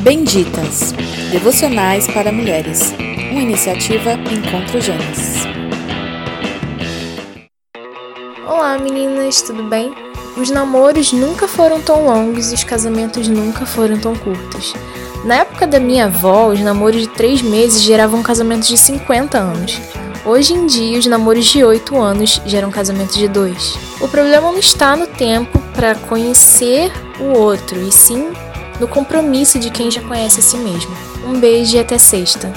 Benditas Devocionais para Mulheres. Uma iniciativa Encontro Gênesis. Olá meninas, tudo bem? Os namoros nunca foram tão longos e os casamentos nunca foram tão curtos. Na época da minha avó, os namoros de 3 meses geravam casamentos de 50 anos. Hoje em dia, os namoros de 8 anos geram casamentos de 2. O problema não está no tempo para conhecer o outro, e sim no compromisso de quem já conhece a si mesmo. Um beijo e até sexta.